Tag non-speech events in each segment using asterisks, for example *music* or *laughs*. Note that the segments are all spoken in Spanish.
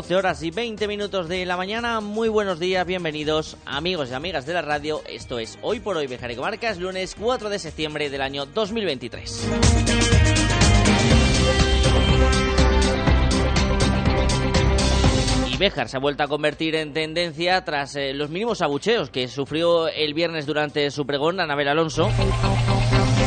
Doce horas y 20 minutos de la mañana. Muy buenos días, bienvenidos amigos y amigas de la radio. Esto es Hoy por Hoy Bejar y Comarcas, lunes 4 de septiembre del año 2023. Y Béjar se ha vuelto a convertir en tendencia tras eh, los mínimos abucheos que sufrió el viernes durante su pregón Anabel Alonso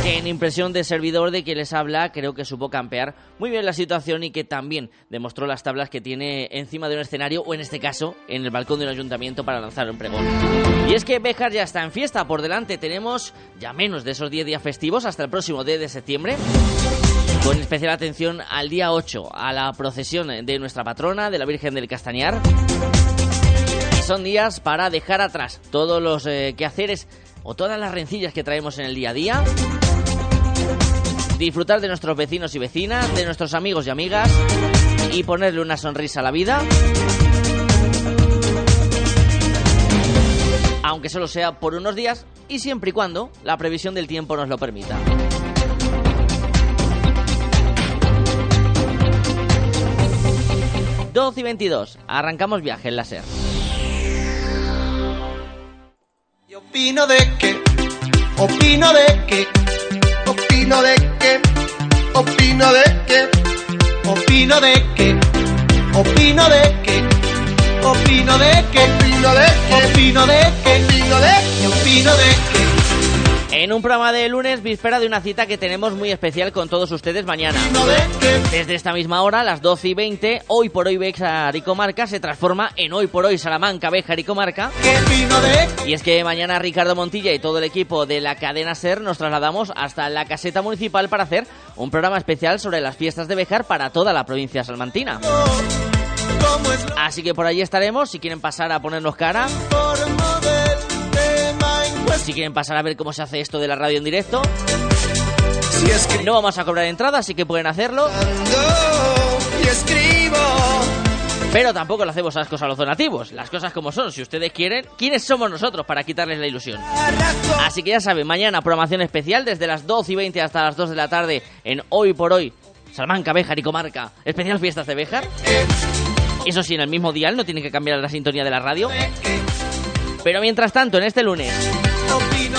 en impresión de servidor de que les habla creo que supo campear muy bien la situación y que también demostró las tablas que tiene encima de un escenario o en este caso en el balcón de un ayuntamiento para lanzar un pregón. Y es que Béjar ya está en fiesta, por delante tenemos ya menos de esos 10 días festivos hasta el próximo 10 de septiembre. Con especial atención al día 8, a la procesión de nuestra patrona, de la Virgen del Castañar. Son días para dejar atrás todos los eh, quehaceres o todas las rencillas que traemos en el día a día disfrutar de nuestros vecinos y vecinas, de nuestros amigos y amigas y ponerle una sonrisa a la vida. Aunque solo sea por unos días y siempre y cuando la previsión del tiempo nos lo permita. ...12 y 22... Arrancamos viaje en láser. Y opino de que, opino de que, opino de que, opino de que, opino de que, opino de que, opino de que, opino de que, opino de que, opino de que, opino de que. En un programa de lunes, víspera de una cita que tenemos muy especial con todos ustedes mañana. Desde esta misma hora, las 12 y 20, hoy por hoy Bejar y Comarca se transforma en hoy por hoy Salamanca, Bejar y Comarca. Y es que mañana Ricardo Montilla y todo el equipo de la cadena SER nos trasladamos hasta la caseta municipal para hacer un programa especial sobre las fiestas de Bejar para toda la provincia salmantina. Así que por allí estaremos, si quieren pasar a ponernos cara. Si quieren pasar a ver cómo se hace esto de la radio en directo. No vamos a cobrar entrada, así que pueden hacerlo. Y escribo. Pero tampoco le hacemos las cosas a los donativos. Las cosas como son. Si ustedes quieren, ¿quiénes somos nosotros para quitarles la ilusión? Así que ya saben, mañana programación especial desde las 12 y 20 hasta las 2 de la tarde en Hoy por Hoy. Salamanca, Béjar y Comarca. Especial Fiestas de Béjar. Eso sí, en el mismo dial, no tiene que cambiar la sintonía de la radio. Pero mientras tanto, en este lunes,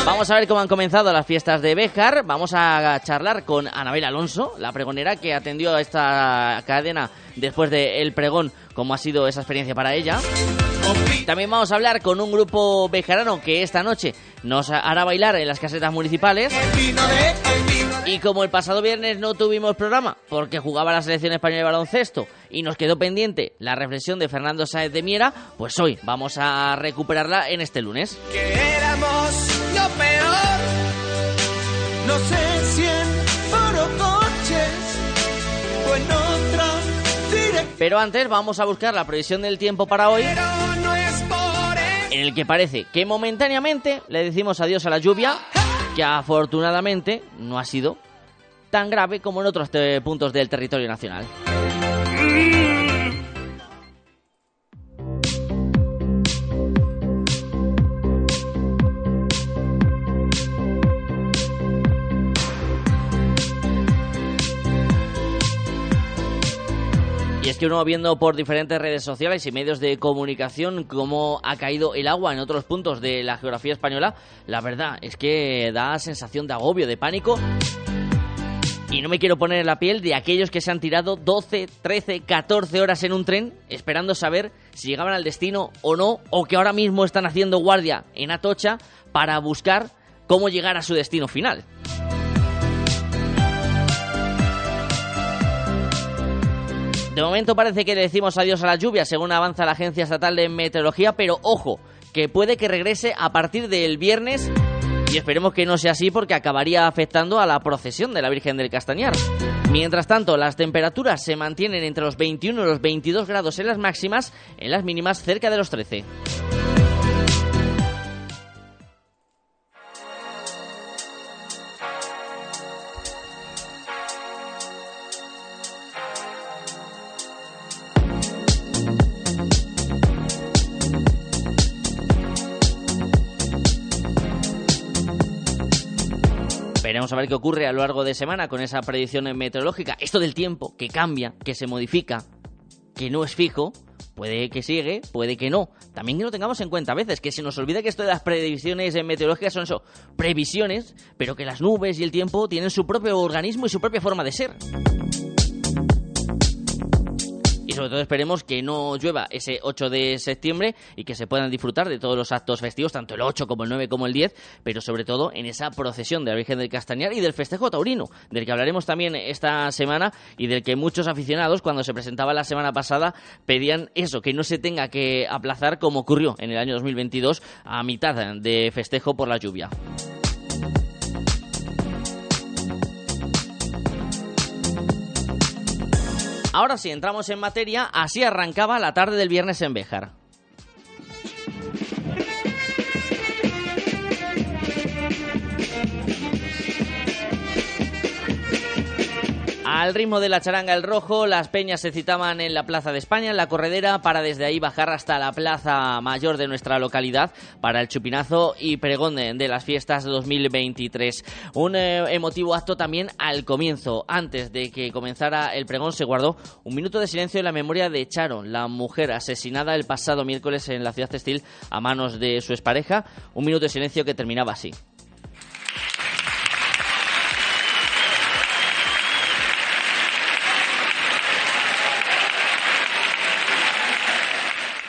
vamos a ver cómo han comenzado las fiestas de Béjar. Vamos a charlar con Anabel Alonso, la pregonera que atendió a esta cadena después del pregón, cómo ha sido esa experiencia para ella. También vamos a hablar con un grupo bejarano que esta noche nos hará bailar en las casetas municipales. Y como el pasado viernes no tuvimos programa porque jugaba la selección española de baloncesto y nos quedó pendiente la reflexión de Fernando Sáez de Miera, pues hoy vamos a recuperarla en este lunes. que éramos lo peor. No sé si en foro coches o en otra dirección, Pero antes vamos a buscar la previsión del tiempo para hoy, pero no. En el que parece que momentáneamente le decimos adiós a la lluvia, que afortunadamente no ha sido tan grave como en otros puntos del territorio nacional. Y es que uno viendo por diferentes redes sociales y medios de comunicación cómo ha caído el agua en otros puntos de la geografía española, la verdad es que da sensación de agobio, de pánico. Y no me quiero poner en la piel de aquellos que se han tirado 12, 13, 14 horas en un tren esperando saber si llegaban al destino o no, o que ahora mismo están haciendo guardia en Atocha para buscar cómo llegar a su destino final. De momento parece que le decimos adiós a la lluvia, según avanza la Agencia Estatal de Meteorología, pero ojo, que puede que regrese a partir del viernes Y esperemos que no sea así porque acabaría afectando a la procesión de la Virgen del Castañar. Mientras tanto, las temperaturas se mantienen entre los 21 y los 22 grados en las máximas, en las mínimas cerca de los 13. A ver qué ocurre a lo largo de semana con esa predicción meteorológica. Esto del tiempo, que cambia, que se modifica, que no es fijo, puede que sigue, puede que no. También que lo tengamos en cuenta a veces, que se nos olvida que esto de las predicciones meteorológicas son eso, previsiones, pero que las nubes y el tiempo tienen su propio organismo y su propia forma de ser sobre todo esperemos que no llueva ese 8 de septiembre y que se puedan disfrutar de todos los actos festivos, tanto el 8 como el 9 como el 10, pero sobre todo en esa procesión de la Virgen del Castañar y del festejo taurino, del que hablaremos también esta semana y del que muchos aficionados cuando se presentaba la semana pasada pedían eso, que no se tenga que aplazar como ocurrió en el año 2022 a mitad de festejo por la lluvia. Ahora sí, entramos en materia. Así arrancaba la tarde del viernes en Béjar. Al ritmo de la charanga el rojo, las peñas se citaban en la Plaza de España, en la corredera, para desde ahí bajar hasta la plaza mayor de nuestra localidad para el chupinazo y pregón de, las fiestas 2023. Un eh, emotivo acto también al comienzo. Antes de que comenzara el pregón se guardó un minuto de silencio en la memoria de Charo, la mujer asesinada el pasado miércoles en la ciudad textil a manos de su expareja. Un minuto de silencio que terminaba así.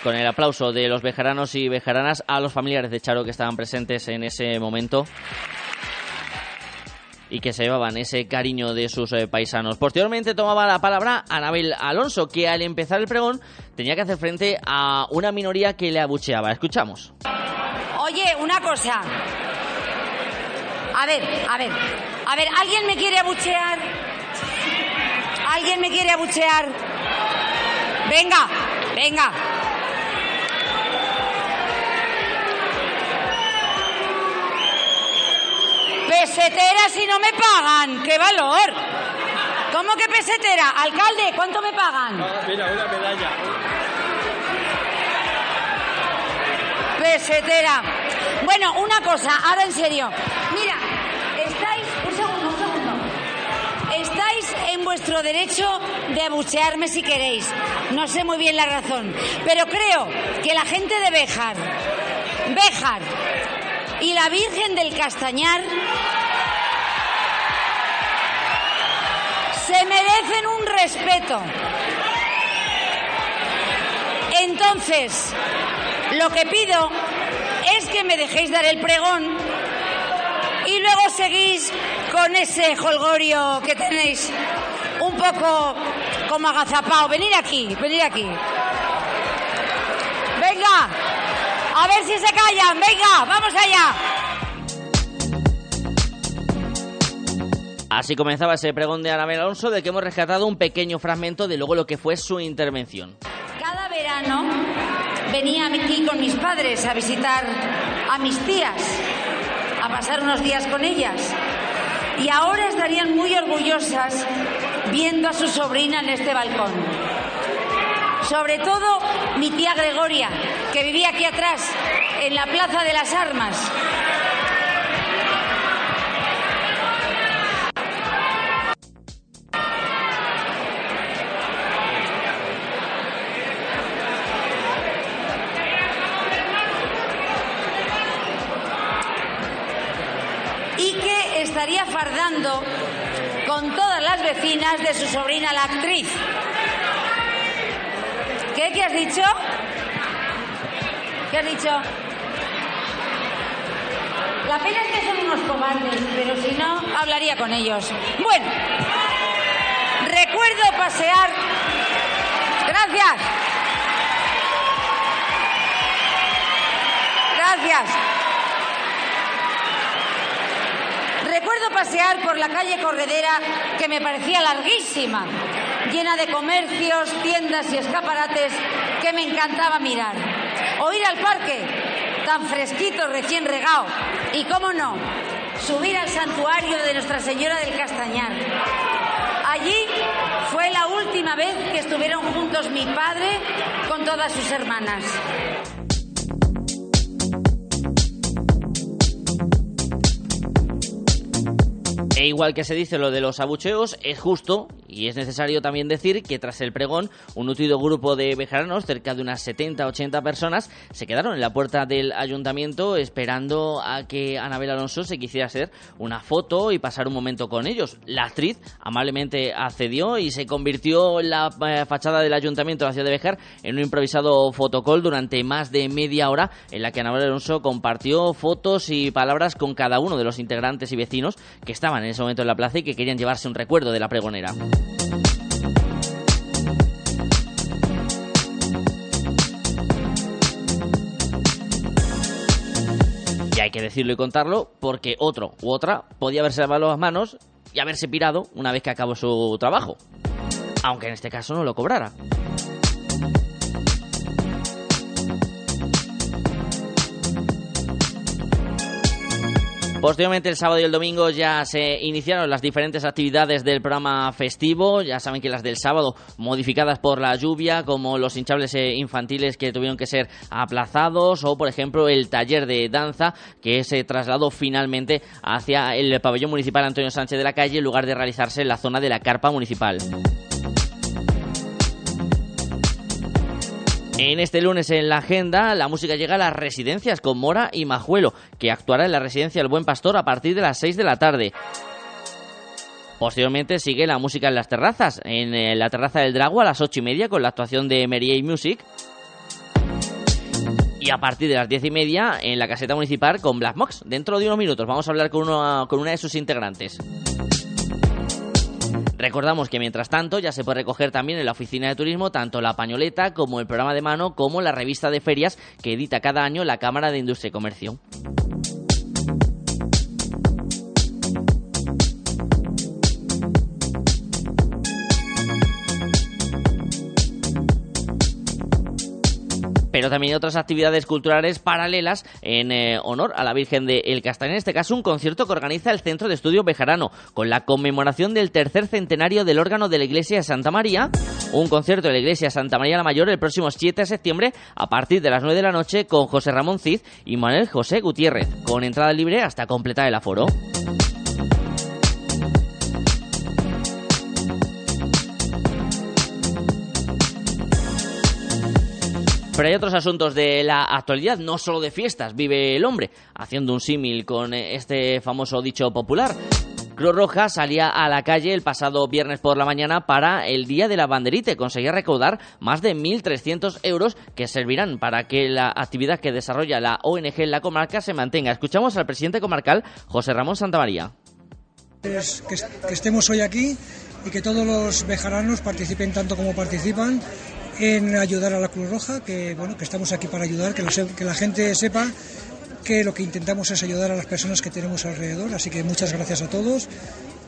Con el aplauso de los bejaranos y bejaranas a los familiares de Charo que estaban presentes en ese momento y que se llevaban ese cariño de sus eh, paisanos. Posteriormente tomaba la palabra Anabel Alonso, que al empezar el pregón tenía que hacer frente a una minoría que le abucheaba. Escuchamos. Oye, una cosa. A ver, a ver. A ver, ¿alguien me quiere abuchear? ¿Alguien me quiere abuchear? Venga, venga. Pesetera si no me pagan. ¡Qué valor! ¿Cómo que pesetera? Alcalde, ¿cuánto me pagan? mira, una medalla. Pesetera. Bueno, una cosa, ahora en serio. Mira, estáis, un segundo, un segundo. Estáis en vuestro derecho de abuchearme si queréis. No sé muy bien la razón. Pero creo que la gente de Béjar, Béjar y la Virgen del Castañar se merecen un respeto. Entonces, lo que pido es que me dejéis dar el pregón y luego seguís con ese holgorio que tenéis un poco como agazapado. Venid aquí, venid aquí. Venga, a ver si se callan. Venga, vamos allá. Así comenzaba ese pregón de Anabel Alonso, de que hemos rescatado un pequeño fragmento de luego lo que fue su intervención. Cada verano venía aquí con mis padres a visitar a mis tías, a pasar unos días con ellas. Y ahora estarían muy orgullosas viendo a su sobrina en este balcón. Sobre todo mi tía Gregoria, que vivía aquí atrás, en la Plaza de las Armas. Con todas las vecinas de su sobrina la actriz. ¿Qué? ¿Qué has dicho? ¿Qué has dicho? La pena es que son unos cobardes, pero si no, hablaría con ellos. Bueno, recuerdo pasear. Gracias. Gracias. Pasear por la calle Corredera, que me parecía larguísima, llena de comercios, tiendas y escaparates que me encantaba mirar. O ir al parque, tan fresquito, recién regado. Y cómo no, subir al santuario de Nuestra Señora del Castañar. Allí fue la última vez que estuvieron juntos mi padre con todas sus hermanas. Igual que se dice lo de los abucheos, es justo y es necesario también decir que tras el pregón, un nutrido grupo de bejaranos, cerca de unas 70-80 personas, se quedaron en la puerta del ayuntamiento esperando a que Anabel Alonso se quisiera hacer una foto y pasar un momento con ellos. La actriz amablemente accedió y se convirtió la eh, fachada del ayuntamiento de la ciudad de Bejar en un improvisado fotocall durante más de media hora en la que Anabel Alonso compartió fotos y palabras con cada uno de los integrantes y vecinos que estaban en ese momento en la plaza y que querían llevarse un recuerdo de la pregonera. Y hay que decirlo y contarlo porque otro u otra podía haberse lavado las manos y haberse pirado una vez que acabó su trabajo. Aunque en este caso no lo cobrara. Posteriormente, el sábado y el domingo ya se iniciaron las diferentes actividades del programa festivo. Ya saben que las del sábado, modificadas por la lluvia, como los hinchables eh, infantiles que tuvieron que ser aplazados, o por ejemplo el taller de danza que se trasladó finalmente hacia el pabellón municipal Antonio Sánchez de la Calle en lugar de realizarse en la zona de la carpa municipal. En este lunes en la agenda, la música llega a las residencias con Mora y Majuelo, que actuará en la residencia El Buen Pastor a partir de las 6 de la tarde. Posteriormente sigue la música en las terrazas, en eh, la terraza del Drago a las 8 y media con la actuación de Mary Music. Y a partir de las 10 y media en la caseta municipal con Black Mox. Dentro de unos minutos vamos a hablar con una, con una de sus integrantes. Recordamos que mientras tanto ya se puede recoger también en la oficina de turismo tanto la pañoleta como el programa de mano como la revista de ferias que edita cada año la Cámara de Industria y Comercio. Pero también otras actividades culturales paralelas en eh, honor a la Virgen de El Castañar. En este caso, un concierto que organiza el Centro de Estudio Bejarano con la conmemoración del tercer centenario del órgano de la Iglesia de Santa María. Un concierto de la Iglesia Santa María la Mayor el próximo 7 de septiembre a partir de las 9 de la noche con José Ramón Cid y Manuel José Gutiérrez, con entrada libre hasta completar el aforo. Pero hay otros asuntos de la actualidad, no solo de fiestas, vive el hombre, haciendo un símil con eh, este famoso dicho popular. Cruz Roja salía a la calle el pasado viernes por la mañana para el Día de la Banderita conseguía recaudar más de 1.300 euros que servirán para que la actividad que desarrolla la ONG en la comarca se mantenga. Escuchamos al presidente comarcal, José Ramón Santamaría. que, que estemos hoy aquí y que todos los bejaranos participen tanto como participan en ayudar a la Cruz Roja, que bueno, que estamos aquí para ayudar, que, que la gente sepa que lo que intentamos es ayudar a las personas que tenemos alrededor, así que muchas gracias a todos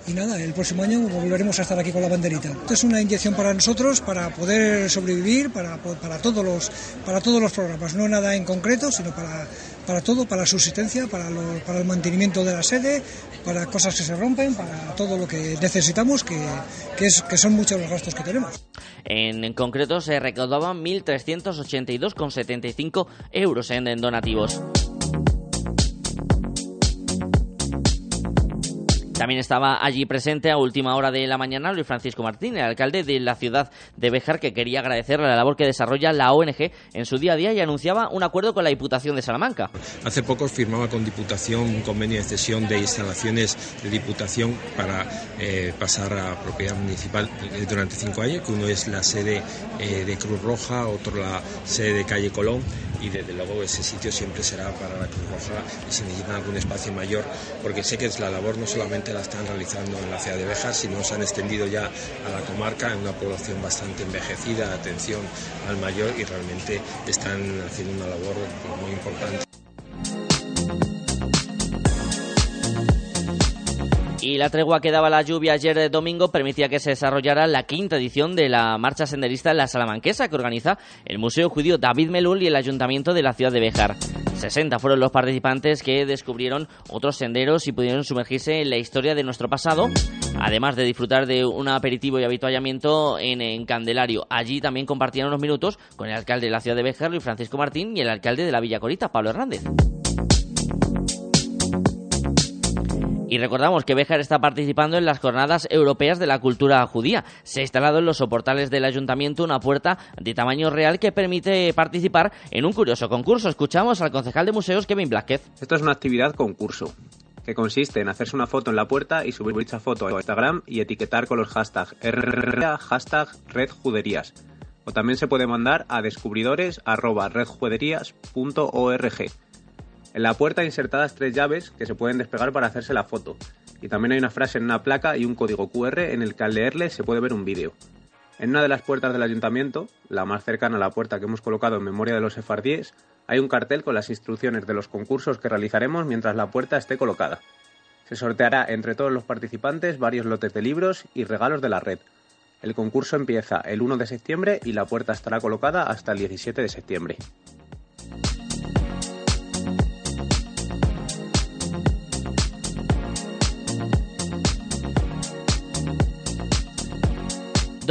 y nada, el próximo año volveremos a estar aquí con la banderita. Esto es una inyección para nosotros, para poder sobrevivir, para, para, todos, los, para todos los programas, no nada en concreto, sino para, para todo, para la subsistencia, para, para el mantenimiento de la sede, para cosas que se rompen, para todo lo que necesitamos, que, que, es, que son muchos los gastos que tenemos. En, en concreto se recaudaban 1.382,75 euros en donativos. También estaba allí presente a última hora de la mañana Luis Francisco Martín, el alcalde de la ciudad de Bejar, que quería agradecer la labor que desarrolla la ONG en su día a día y anunciaba un acuerdo con la Diputación de Salamanca. Hace poco firmaba con Diputación un convenio de cesión de instalaciones de Diputación para eh, pasar a propiedad municipal eh, durante cinco años, que uno es la sede eh, de Cruz Roja, otro la sede de Calle Colón y desde luego ese sitio siempre será para la Cruz Roja y si necesitan algún espacio mayor, porque sé que la labor no solamente la están realizando en la ciudad de Bejar, sino se han extendido ya a la comarca en una población bastante envejecida, atención al mayor y realmente están haciendo una labor muy importante. Y la tregua que daba la lluvia ayer de domingo permitía que se desarrollara la quinta edición de la marcha senderista en la Salamanquesa que organiza el Museo Judío David Melul y el Ayuntamiento de la ciudad de Béjar. 60 fueron los participantes que descubrieron otros senderos y pudieron sumergirse en la historia de nuestro pasado, además de disfrutar de un aperitivo y habituallamiento en, en Candelario. Allí también compartieron unos minutos con el alcalde de la ciudad de Béjar, Luis Francisco Martín, y el alcalde de la Villa Corita, Pablo Hernández. Y recordamos que Béjar está participando en las jornadas europeas de la cultura judía. Se ha instalado en los soportales del ayuntamiento una puerta de tamaño real que permite participar en un curioso concurso. Escuchamos al concejal de museos Kevin Blázquez. Esto es una actividad concurso que consiste en hacerse una foto en la puerta y subir dicha foto a Instagram y etiquetar con los hashtags RRA, hashtag. O también se puede mandar a descubridores.redjuderías.org. En la puerta hay insertadas tres llaves que se pueden despegar para hacerse la foto. Y también hay una frase en una placa y un código QR en el que al leerle se puede ver un vídeo. En una de las puertas del ayuntamiento, la más cercana a la puerta que hemos colocado en memoria de los sefardíes, hay un cartel con las instrucciones de los concursos que realizaremos mientras la puerta esté colocada. Se sorteará entre todos los participantes varios lotes de libros y regalos de la red. El concurso empieza el 1 de septiembre y la puerta estará colocada hasta el 17 de septiembre.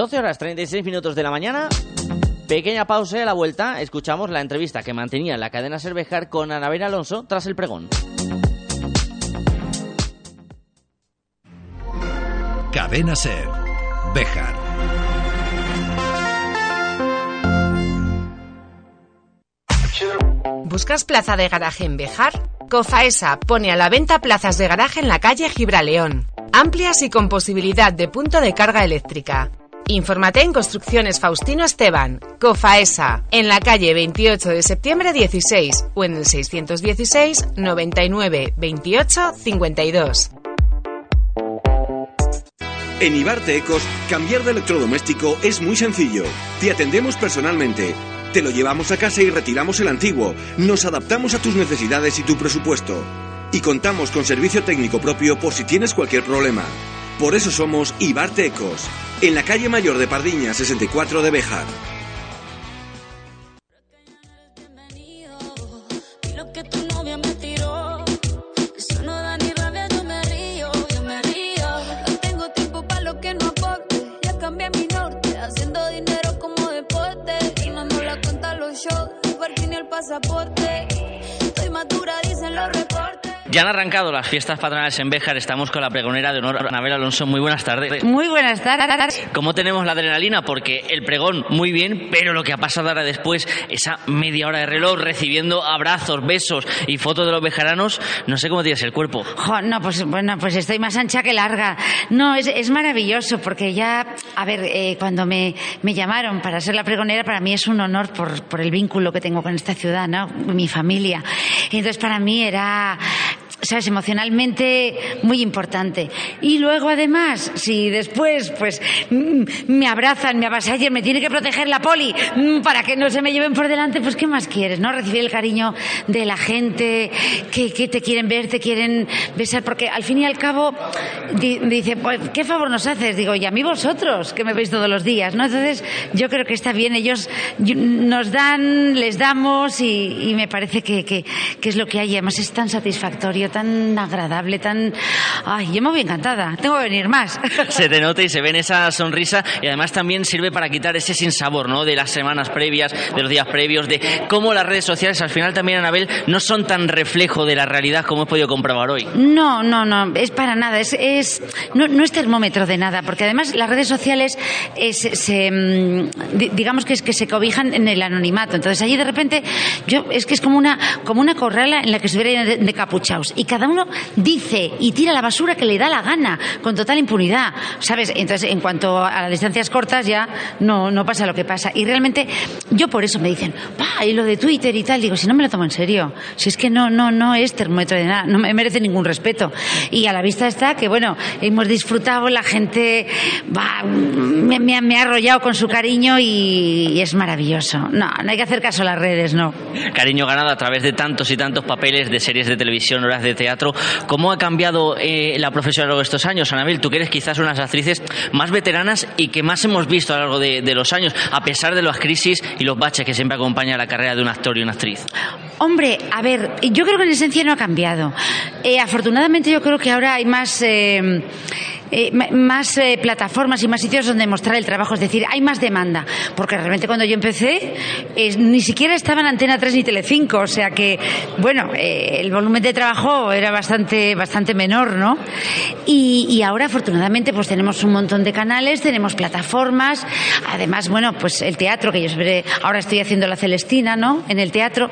12 horas 36 minutos de la mañana. Pequeña pausa y a la vuelta escuchamos la entrevista que mantenía la cadena Cervejar con Anabel Alonso tras el pregón. Cadena Ser. Bejar. ¿Buscas plaza de garaje en Bejar? Cofaesa pone a la venta plazas de garaje en la calle Gibraleón, amplias y con posibilidad de punto de carga eléctrica. Infórmate en Construcciones Faustino Esteban, COFAESA, en la calle 28 de septiembre 16 o en el 616 99 28 52. En Ibarte Ecos, cambiar de electrodoméstico es muy sencillo. Te atendemos personalmente. Te lo llevamos a casa y retiramos el antiguo. Nos adaptamos a tus necesidades y tu presupuesto. Y contamos con servicio técnico propio por si tienes cualquier problema. Por eso somos Ibarte Ecos, en la calle Mayor de Pardiña 64 de Bejar. Ya han arrancado las fiestas patronales en Béjar. Estamos con la pregonera de honor, Anabel Alonso. Muy buenas tardes. Muy buenas tardes. ¿Cómo tenemos la adrenalina? Porque el pregón muy bien, pero lo que ha pasado ahora después, esa media hora de reloj recibiendo abrazos, besos y fotos de los bejaranos, no sé cómo tienes el cuerpo. Jo, no, pues bueno, pues estoy más ancha que larga. No, es, es maravilloso porque ya, a ver, eh, cuando me, me llamaron para ser la pregonera, para mí es un honor por, por el vínculo que tengo con esta ciudad, ¿no? Mi familia. Entonces para mí era sabes, emocionalmente muy importante. Y luego además, si después pues mm, me abrazan, me avasallan, me tiene que proteger la poli mm, para que no se me lleven por delante, pues ¿qué más quieres? ¿No? Recibir el cariño de la gente que, que te quieren ver, te quieren besar, porque al fin y al cabo di- dice, pues, ¿qué favor nos haces? Digo, y a mí vosotros, que me veis todos los días, ¿no? Entonces yo creo que está bien, ellos nos dan, les damos y, y me parece que, que, que es lo que hay, además es tan satisfactorio, tan agradable, tan... Ay, yo me voy encantada, tengo que venir más. *laughs* Se te nota y se ve en esa sonrisa y además también sirve para quitar ese sinsabor, ¿no? De las semanas previas, de los días previos, de cómo las redes sociales al final también, Anabel, no son tan reflejo de la realidad como he podido comprobar hoy. No, no, no, es para nada, es, es no, no es termómetro de nada, porque además las redes sociales eh, se, mm, di- digamos que es que se cobijan en el anonimato. Entonces allí de repente yo es que es como una como una corrala en la que estuvieran de, de capuchaos y cada uno dice y tira la basura que le da la gana con total impunidad, ¿sabes? Entonces en cuanto a las distancias cortas ya no no pasa lo que pasa y realmente yo por eso me dicen, "Pa, y lo de Twitter y tal", digo, si no me lo tomo en serio, si es que no no no es termómetro de nada, no me merece ningún respeto. Y a la vista está que bueno, hemos disfrutado, la gente va, me, me ha arrollado con su cariño y, y es maravilloso. No, no hay que hacer caso a las redes, no. Cariño ganado a través de tantos y tantos papeles de series de televisión, horas de teatro. ¿Cómo ha cambiado eh, de la profesión a lo largo de estos años? Anabel, tú que eres quizás una de las actrices más veteranas y que más hemos visto a lo largo de, de los años, a pesar de las crisis y los baches que siempre acompañan la carrera de un actor y una actriz. Hombre, a ver, yo creo que en esencia no ha cambiado. Eh, afortunadamente yo creo que ahora hay más... Eh, eh, más eh, plataformas y más sitios donde mostrar el trabajo, es decir, hay más demanda, porque realmente cuando yo empecé ni siquiera estaban Antena 3 ni Telecinco, o sea que, bueno, eh, el volumen de trabajo era bastante, bastante menor, ¿no? Y, y ahora afortunadamente pues tenemos un montón de canales, tenemos plataformas, además, bueno, pues el teatro, que yo ahora estoy haciendo la Celestina, ¿no? En el teatro.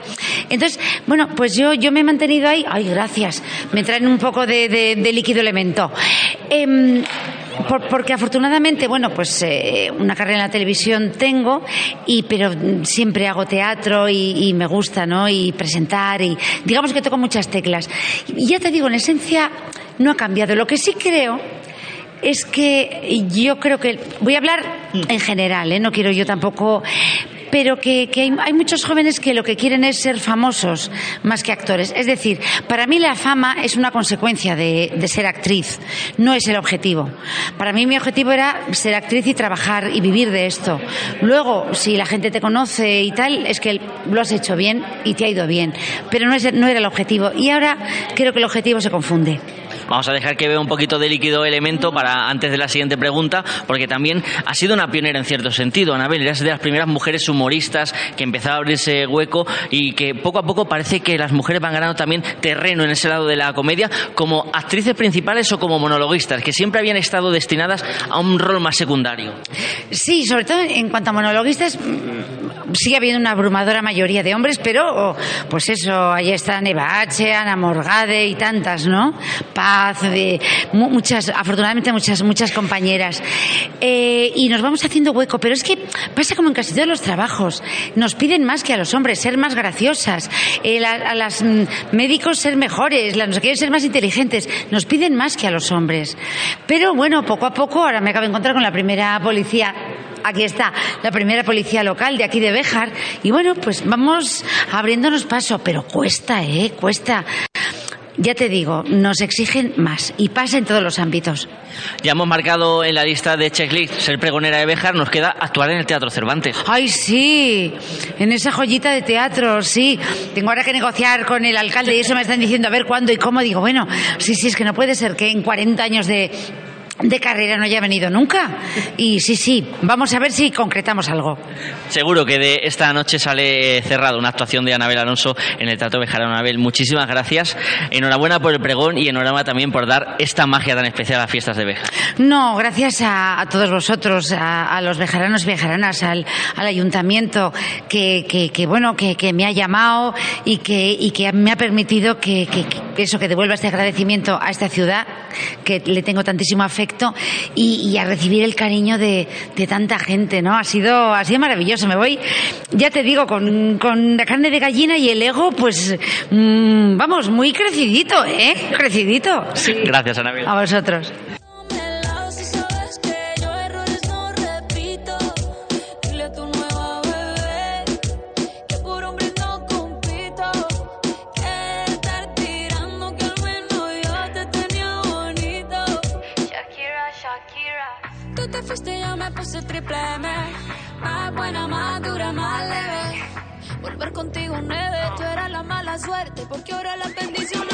Entonces, bueno, pues yo, yo me he mantenido ahí, ay, gracias, me traen un poco de, líquido elemento. Por- porque afortunadamente, bueno, pues eh, una carrera en la televisión tengo, y, pero mm, siempre hago teatro y, y me gusta, ¿no? Y presentar, y digamos que toco muchas teclas. Y ya te digo, en esencia no ha cambiado. Lo que sí creo es que yo creo que voy a hablar en general, ¿eh? no quiero yo tampoco, pero que, hay, muchos jóvenes que lo que quieren es ser famosos más que actores. Es decir, para mí la fama es una consecuencia de, de ser actriz, no es el objetivo. Para mí mi objetivo era ser actriz y trabajar y vivir de esto. Luego, si la gente te conoce y tal, es que lo has hecho bien y te ha ido bien, pero no, es, no era el objetivo. Y ahora creo que el objetivo se confunde. Vamos a dejar que vea un poquito de líquido elemento para antes de la siguiente pregunta, porque también ha sido una pionera en cierto sentido. Anabel, eres de las primeras mujeres humoristas que empezó a abrirse hueco y que poco a poco parece que las mujeres van ganando también terreno en ese lado de la comedia como actrices principales o como monologuistas, que siempre habían estado destinadas a un rol más secundario. Sí, sobre todo en cuanto a monologuistas, sigue habiendo una abrumadora mayoría de hombres, pero oh, pues eso, ahí están Eva H., Ana Morgade y tantas, ¿no? Paz, de, mu- muchas, afortunadamente muchas, muchas compañeras. Eh, y nos vamos haciendo hueco, pero es que pasa como en casi todos los trabajos. Nos piden más que a los hombres, ser más graciosas, eh, a las mm, médicos ser mejores, las, nos quieren ser más inteligentes, nos piden más que a los hombres. Pero bueno, poco a poco, ahora me acabo de encontrar con la primera policía Aquí está la primera policía local de aquí de Béjar. Y bueno, pues vamos abriéndonos paso, pero cuesta, ¿eh? Cuesta. Ya te digo, nos exigen más y pasa en todos los ámbitos. Ya hemos marcado en la lista de checklist ser pregonera de Béjar, nos queda actuar en el Teatro Cervantes. Ay, sí, en esa joyita de teatro, sí. Tengo ahora que negociar con el alcalde y eso me están diciendo a ver cuándo y cómo. Digo, bueno, sí, sí, es que no puede ser que en 40 años de, de carrera no haya venido nunca. Y sí, sí, vamos a ver si concretamos algo. Seguro que de esta noche sale cerrada una actuación de Anabel Alonso en el Teatro Bejarano. Anabel, muchísimas gracias. Enhorabuena por el pregón y enhorabuena también por dar esta magia tan especial a las fiestas de Bejar. No, gracias a, a todos vosotros, a, a los bejaranos y bejaranas, al, al ayuntamiento que, que, que, bueno, que, que me ha llamado y que, y que me ha permitido que eso, que devuelva este agradecimiento a esta ciudad, que le tengo tantísimo afecto, y, y a recibir el cariño de, de tanta gente, ¿no? Ha sido, ha sido maravilloso. Me voy, ya te digo, con, con la carne de gallina y el ego, pues, mm, vamos, muy crecidito, ¿eh? Crecidito. Sí. Gracias, Anabel. A vosotros. Suerte, porque ahora las bendiciones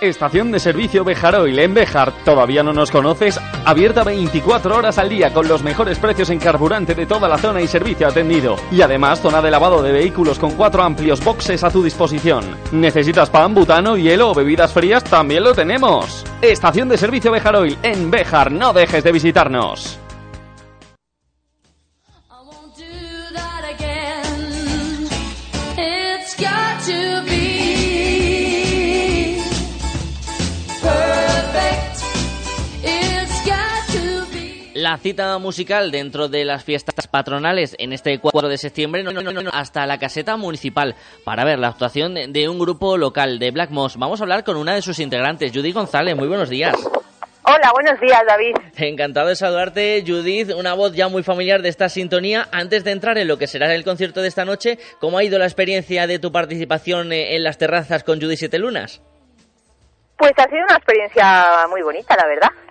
Estación de servicio Bejaroil en Bejar. ¿Todavía no nos conoces? Abierta 24 horas al día con los mejores precios en carburante de toda la zona y servicio atendido. Y además zona de lavado de vehículos con cuatro amplios boxes a tu disposición. ¿Necesitas pan, butano, hielo o bebidas frías? También lo tenemos. Estación de servicio Bejaroil en Bejar. No dejes de visitarnos. La cita musical dentro de las fiestas patronales en este 4 de septiembre no, no, no, no, hasta la caseta municipal para ver la actuación de, de un grupo local de Black Moss. Vamos a hablar con una de sus integrantes, Judy González. Muy buenos días. Hola, buenos días, David. Encantado de saludarte, Judith, una voz ya muy familiar de esta sintonía. Antes de entrar en lo que será el concierto de esta noche, ¿cómo ha ido la experiencia de tu participación eh, en las terrazas con Judith Siete Lunas? Pues ha sido una experiencia muy bonita, la verdad.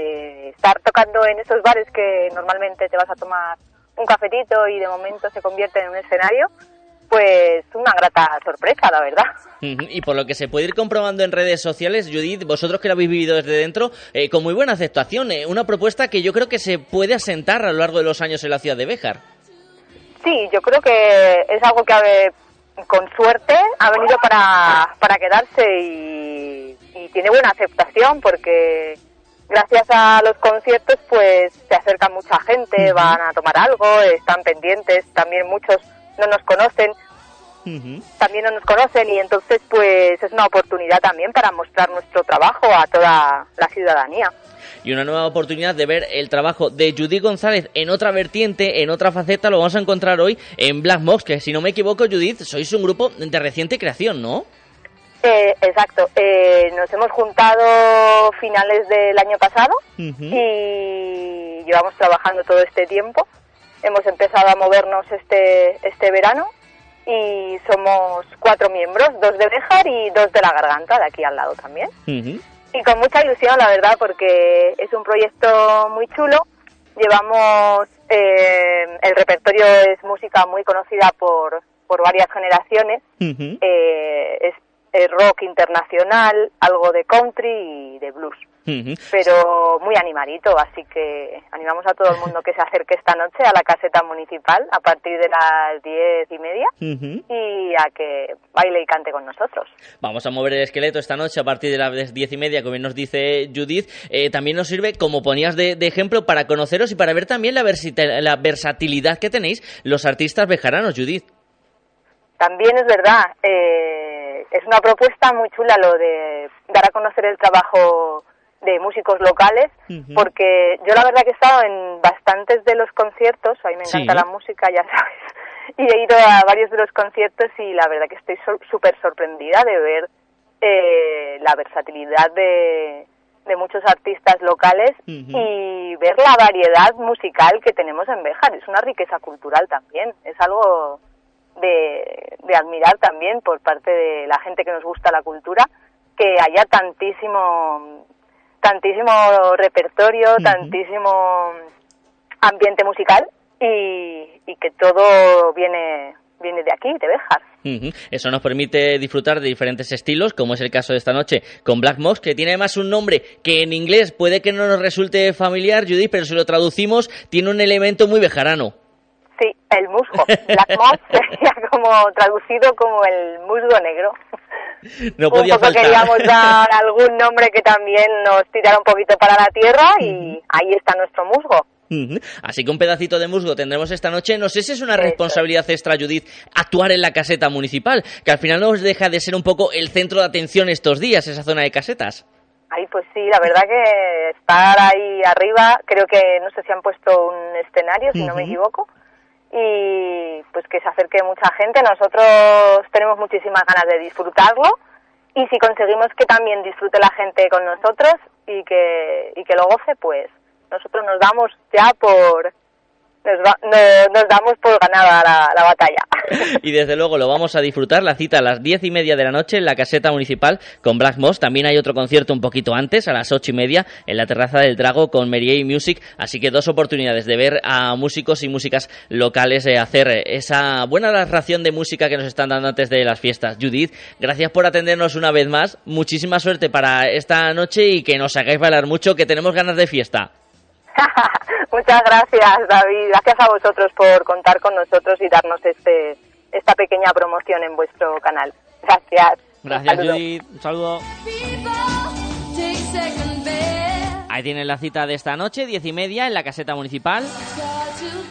Eh, estar tocando en esos bares que normalmente te vas a tomar un cafetito y de momento se convierte en un escenario, pues una grata sorpresa, la verdad. Y por lo que se puede ir comprobando en redes sociales, Judith, vosotros que lo habéis vivido desde dentro, eh, con muy buena aceptación, eh, una propuesta que yo creo que se puede asentar a lo largo de los años en la ciudad de Béjar. Sí, yo creo que es algo que con suerte ha venido para, para quedarse y, y tiene buena aceptación porque gracias a los conciertos pues se acerca mucha gente, van a tomar algo, están pendientes, también muchos no nos conocen, también no nos conocen y entonces pues es una oportunidad también para mostrar nuestro trabajo a toda la ciudadanía. y una nueva oportunidad de ver el trabajo de Judith González en otra vertiente, en otra faceta, lo vamos a encontrar hoy en Black Mox, que si no me equivoco, Judith, sois un grupo de reciente creación, ¿no? Eh, exacto, eh, nos hemos juntado finales del año pasado y llevamos trabajando todo este tiempo. Hemos empezado a movernos este, este verano y somos cuatro miembros, dos de Béjar y dos de la Garganta, de aquí al lado también. Y con mucha ilusión, la verdad, porque es un proyecto muy chulo. Llevamos, eh, el repertorio es música muy conocida por, por varias generaciones. Eh, es, es rock internacional, algo de country y de blues. Pero muy animadito, así que animamos a todo el mundo que se acerque esta noche a la caseta municipal a partir de las diez y media y a que baile y cante con nosotros. Vamos a mover el esqueleto esta noche a partir de las diez y media, como bien nos dice Judith. Eh, también nos sirve, como ponías de, de ejemplo, para conoceros y para ver también la, la versatilidad que tenéis los artistas bejaranos, Judith. También es verdad, eh, es una propuesta muy chula lo de dar a conocer el trabajo de músicos locales, porque yo la verdad que he estado en bastantes de los conciertos, a mí me encanta Sí. la música, ya *laughs* sabes, y he ido a varios de los conciertos y la verdad que estoy súper sorprendida de ver eh, la versatilidad de, de muchos artistas locales y ver la variedad musical que tenemos en Béjar. Es una riqueza cultural también, es algo de, de admirar también por parte de la gente que nos gusta la cultura, que haya tantísimo, tantísimo repertorio, tantísimo ambiente musical y, y que todo viene, viene de aquí, de Béjar. Eso nos permite disfrutar de diferentes estilos, como es el caso de esta noche con Black Mox, que tiene además un nombre que en inglés puede que no nos resulte familiar, Judith, pero si lo traducimos tiene un elemento muy bejarano. Sí, el musgo. Black Moss *laughs* sería como traducido como el musgo negro. No un podía poco faltar. queríamos dar *laughs* algún nombre que también nos tirara un poquito para la tierra y ahí está nuestro musgo. Así que un pedacito de musgo tendremos esta noche. No sé si es una responsabilidad extra, Judith, actuar en la caseta municipal, que al final nos deja de ser un poco el centro de atención estos días, esa zona de casetas. Ahí pues sí, la verdad que estar ahí arriba, creo que no sé si han puesto un escenario, si no me equivoco, y pues que se acerque mucha gente. Nosotros tenemos muchísimas ganas de disfrutarlo y si conseguimos que también disfrute la gente con nosotros y que, y que lo goce, pues nosotros nos damos ya por, nos, damos por ganada la, la batalla. *laughs* Y desde luego lo vamos a disfrutar. La cita a las diez y media de la noche en la caseta municipal con Black Moss. También hay otro concierto un poquito antes, a las ocho y media, en la terraza del Drago con Merier Music. Así que dos oportunidades de ver a músicos y músicas locales eh, hacer eh, esa buena narración de música que nos están dando antes de las fiestas. Judith, gracias por atendernos una vez más. Muchísima suerte para esta noche y que nos hagáis bailar mucho, que tenemos ganas de fiesta. *laughs* Muchas gracias, David. Gracias a vosotros por contar con nosotros y darnos este esta pequeña promoción en vuestro canal. Gracias. Gracias, Un. Judith. Un saludo. Ahí tienen la cita de esta noche, diez y media, en la caseta municipal.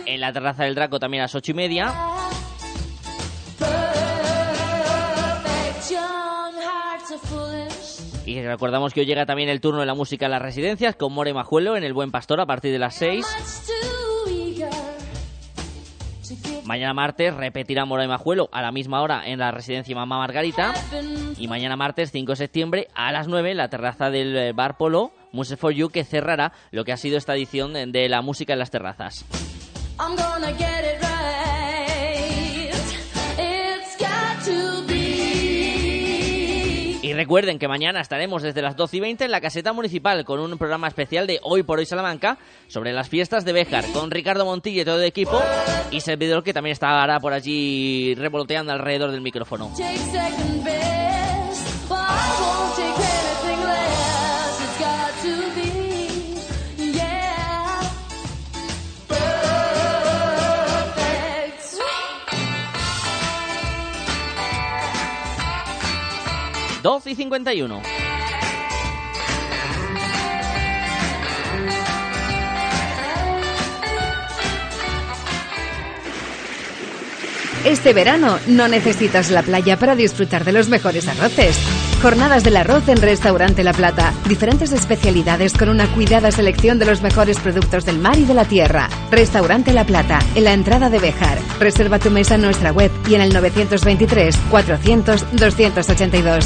En la terraza del Draco también a las ocho y media. Perfect Y recordamos que hoy llega también el turno de la música en las residencias con More Majuelo en el Buen Pastor a partir de las 6. Too eager to give Mañana martes repetirá More Majuelo a la misma hora en la residencia Mamá Margarita. Y mañana martes 5 de septiembre a las 9 en la terraza del eh, Bar Polo Muse for You que cerrará lo que ha sido esta edición de- de la música en las terrazas. Y recuerden que mañana estaremos desde las 12 y 20 en la caseta municipal con un programa especial de Hoy por Hoy Salamanca sobre las fiestas de Béjar con Ricardo Montilla y todo el equipo y servidor que también estará por allí revoloteando alrededor del micrófono. 12 y 51. Este verano no necesitas la playa para disfrutar de los mejores arroces. Jornadas del arroz en Restaurante La Plata. Diferentes especialidades con una cuidada selección de los mejores productos del mar y de la tierra. Restaurante La Plata, en la entrada de Bejar. Reserva tu mesa en nuestra web y en el 923 400 282.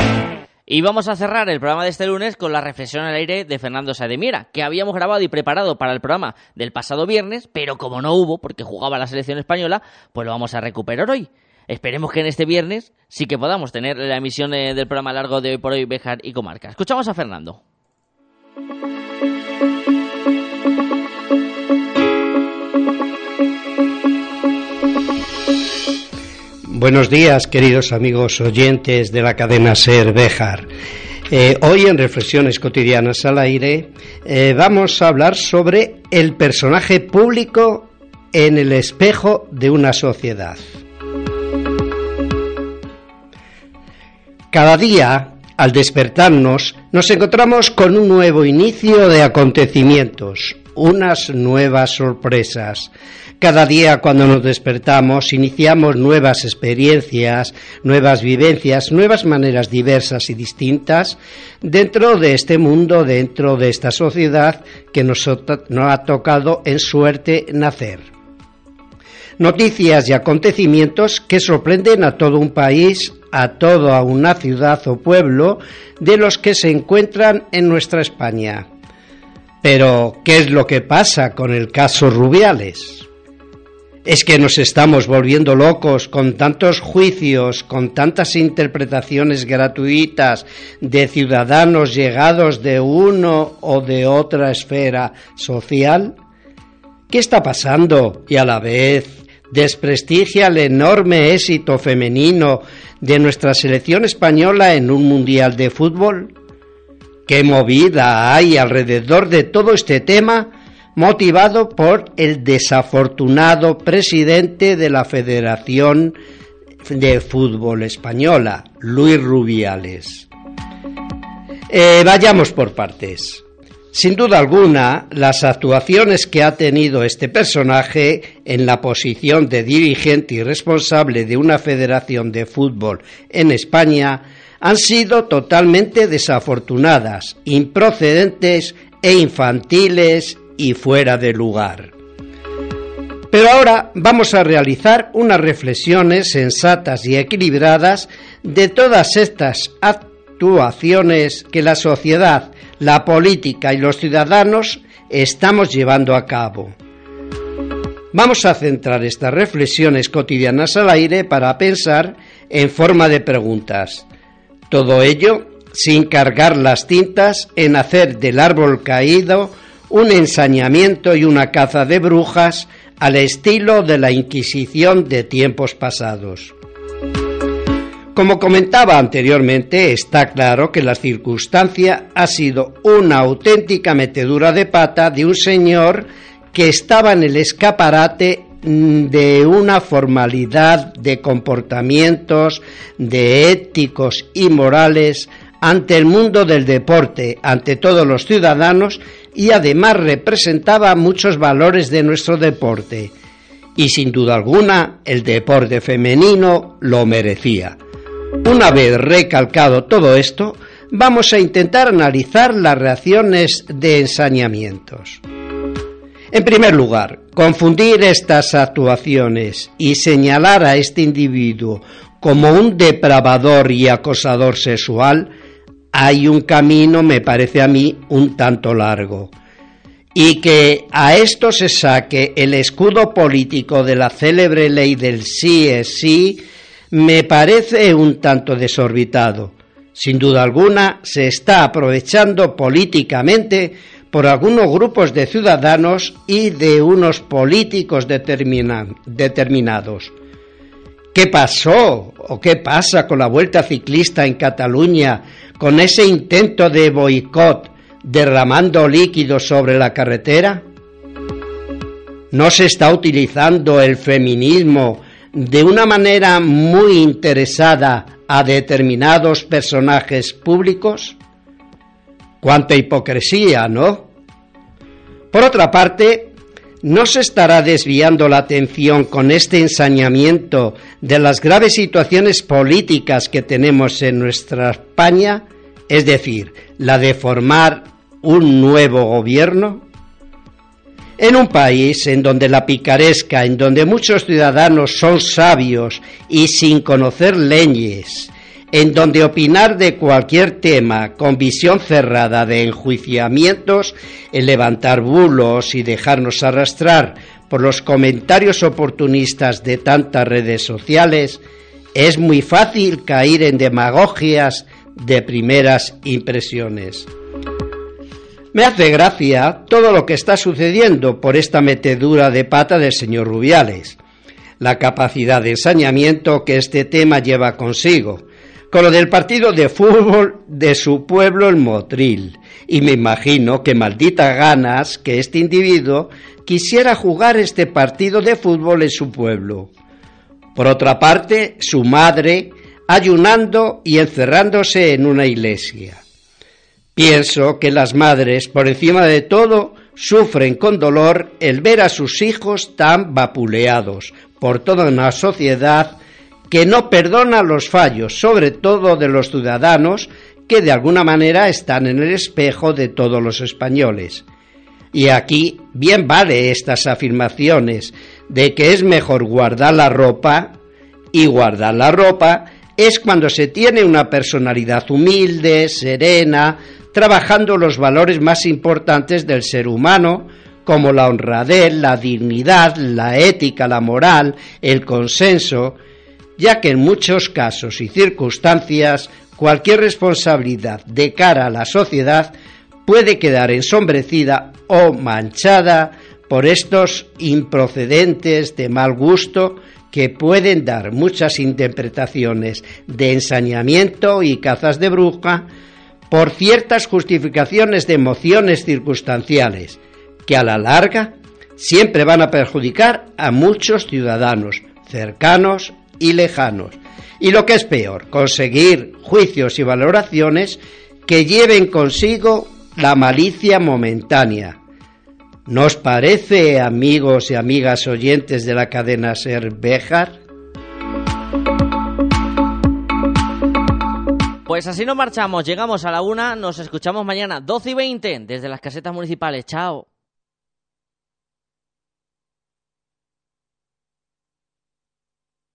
Y vamos a cerrar el programa de este lunes con la reflexión al aire de Fernando Sademira, que habíamos grabado y preparado para el programa del pasado viernes, pero como no hubo, porque jugaba la selección española, pues lo vamos a recuperar hoy. Esperemos que en este viernes sí que podamos tener la emisión eh, del programa largo de hoy por hoy, Bejar y Comarca. Escuchamos a Fernando. Buenos días, queridos amigos oyentes de la cadena Ser Béjar. Eh, hoy en Reflexiones Cotidianas al Aire eh, vamos a hablar sobre el personaje público en el espejo de una sociedad. Cada día, al despertarnos, nos encontramos con un nuevo inicio de acontecimientos, unas nuevas sorpresas. Cada día cuando nos despertamos iniciamos nuevas experiencias, nuevas vivencias, nuevas maneras diversas y distintas dentro de este mundo, dentro de esta sociedad que nos, ha tocado en suerte nacer. Noticias y acontecimientos que sorprenden a todo un país, a toda una ciudad o pueblo de los que se encuentran en nuestra España. Pero, ¿qué es lo que pasa con el caso Rubiales? ¿Es que nos estamos volviendo locos con tantos juicios, con tantas interpretaciones gratuitas de ciudadanos llegados de uno o de otra esfera social? ¿Qué está pasando? Y a la vez desprestigia el enorme éxito femenino de nuestra selección española en un mundial de fútbol. ¿Qué movida hay alrededor de todo este tema? Motivado por el desafortunado presidente de la Federación de Fútbol Española, Luis Rubiales. Eh, vayamos por partes. Sin duda alguna, las actuaciones que ha tenido este personaje en la posición de dirigente y responsable de una federación de fútbol en España han sido totalmente desafortunadas, improcedentes e infantiles y fuera de lugar. Pero ahora vamos a realizar unas reflexiones sensatas y equilibradas de todas estas actuaciones que la sociedad, la política y los ciudadanos estamos llevando a cabo. Vamos a centrar estas reflexiones cotidianas al aire para pensar en forma de preguntas. Todo ello sin cargar las tintas en hacer del árbol caído un ensañamiento y una caza de brujas al estilo de la Inquisición de tiempos pasados. Como comentaba anteriormente, está claro que la circunstancia ha sido una auténtica metedura de pata de un señor que estaba en el escaparate mm, de una formalidad de comportamientos, de éticos y morales ante el mundo del deporte, ante todos los ciudadanos y además representaba muchos valores de nuestro deporte. Y sin duda alguna, el deporte femenino lo merecía. Una vez recalcado todo esto, vamos a intentar analizar las reacciones de ensañamientos. En primer lugar, confundir estas actuaciones y señalar a este individuo como un depravador y acosador sexual hay un camino, me parece a mí, un tanto largo. Y que a esto se saque el escudo político de la célebre ley del sí es sí, me parece un tanto desorbitado. Sin duda alguna, se está aprovechando políticamente por algunos grupos de ciudadanos y de unos políticos determinados. ¿Qué pasó o qué pasa con la vuelta ciclista en Cataluña con ese intento de boicot derramando líquidos sobre la carretera? ¿No se está utilizando el feminismo de una manera muy interesada a determinados personajes públicos? Cuánta hipocresía, ¿no? Por otra parte, ¿no se estará desviando la atención con este ensañamiento de las graves situaciones políticas que tenemos en nuestra España es decir, la de formar un nuevo gobierno? En un país en donde la picaresca, en donde muchos ciudadanos son sabios y sin conocer leyes, en donde opinar de cualquier tema con visión cerrada de enjuiciamientos, el levantar bulos y dejarnos arrastrar por los comentarios oportunistas de tantas redes sociales, es muy fácil caer en demagogias de primeras impresiones. Me hace gracia todo lo que está sucediendo por esta metedura de pata del señor Rubiales, la capacidad de ensañamiento que este tema lleva consigo, con lo del partido de fútbol de su pueblo el Motril, y me imagino que maldita ganas que este individuo quisiera jugar este partido de fútbol en su pueblo. Por otra parte, su madre ayunando y encerrándose en una iglesia. Pienso que las madres, por encima de todo, sufren con dolor el ver a sus hijos tan vapuleados por toda una sociedad que no perdona los fallos, sobre todo de los ciudadanos que de alguna manera están en el espejo de todos los españoles. Y aquí bien vale estas afirmaciones de que es mejor guardar la ropa y guardar la ropa es cuando se tiene una personalidad humilde, serena, trabajando los valores más importantes del ser humano, como la honradez, la dignidad, la ética, la moral, el consenso, ya que en muchos casos y circunstancias cualquier responsabilidad de cara a la sociedad puede quedar ensombrecida o manchada por estos improcedentes de mal gusto que pueden dar muchas interpretaciones de ensañamiento y cazas de bruja por ciertas justificaciones de emociones circunstanciales que a la larga siempre van a perjudicar a muchos ciudadanos cercanos y lejanos. Y lo que es peor, conseguir juicios y valoraciones que lleven consigo la malicia momentánea. ¿Nos parece, amigos y amigas oyentes de la cadena Ser? Pues así nos marchamos, llegamos a la una, nos escuchamos mañana 12 y 20 desde las casetas municipales. Chao.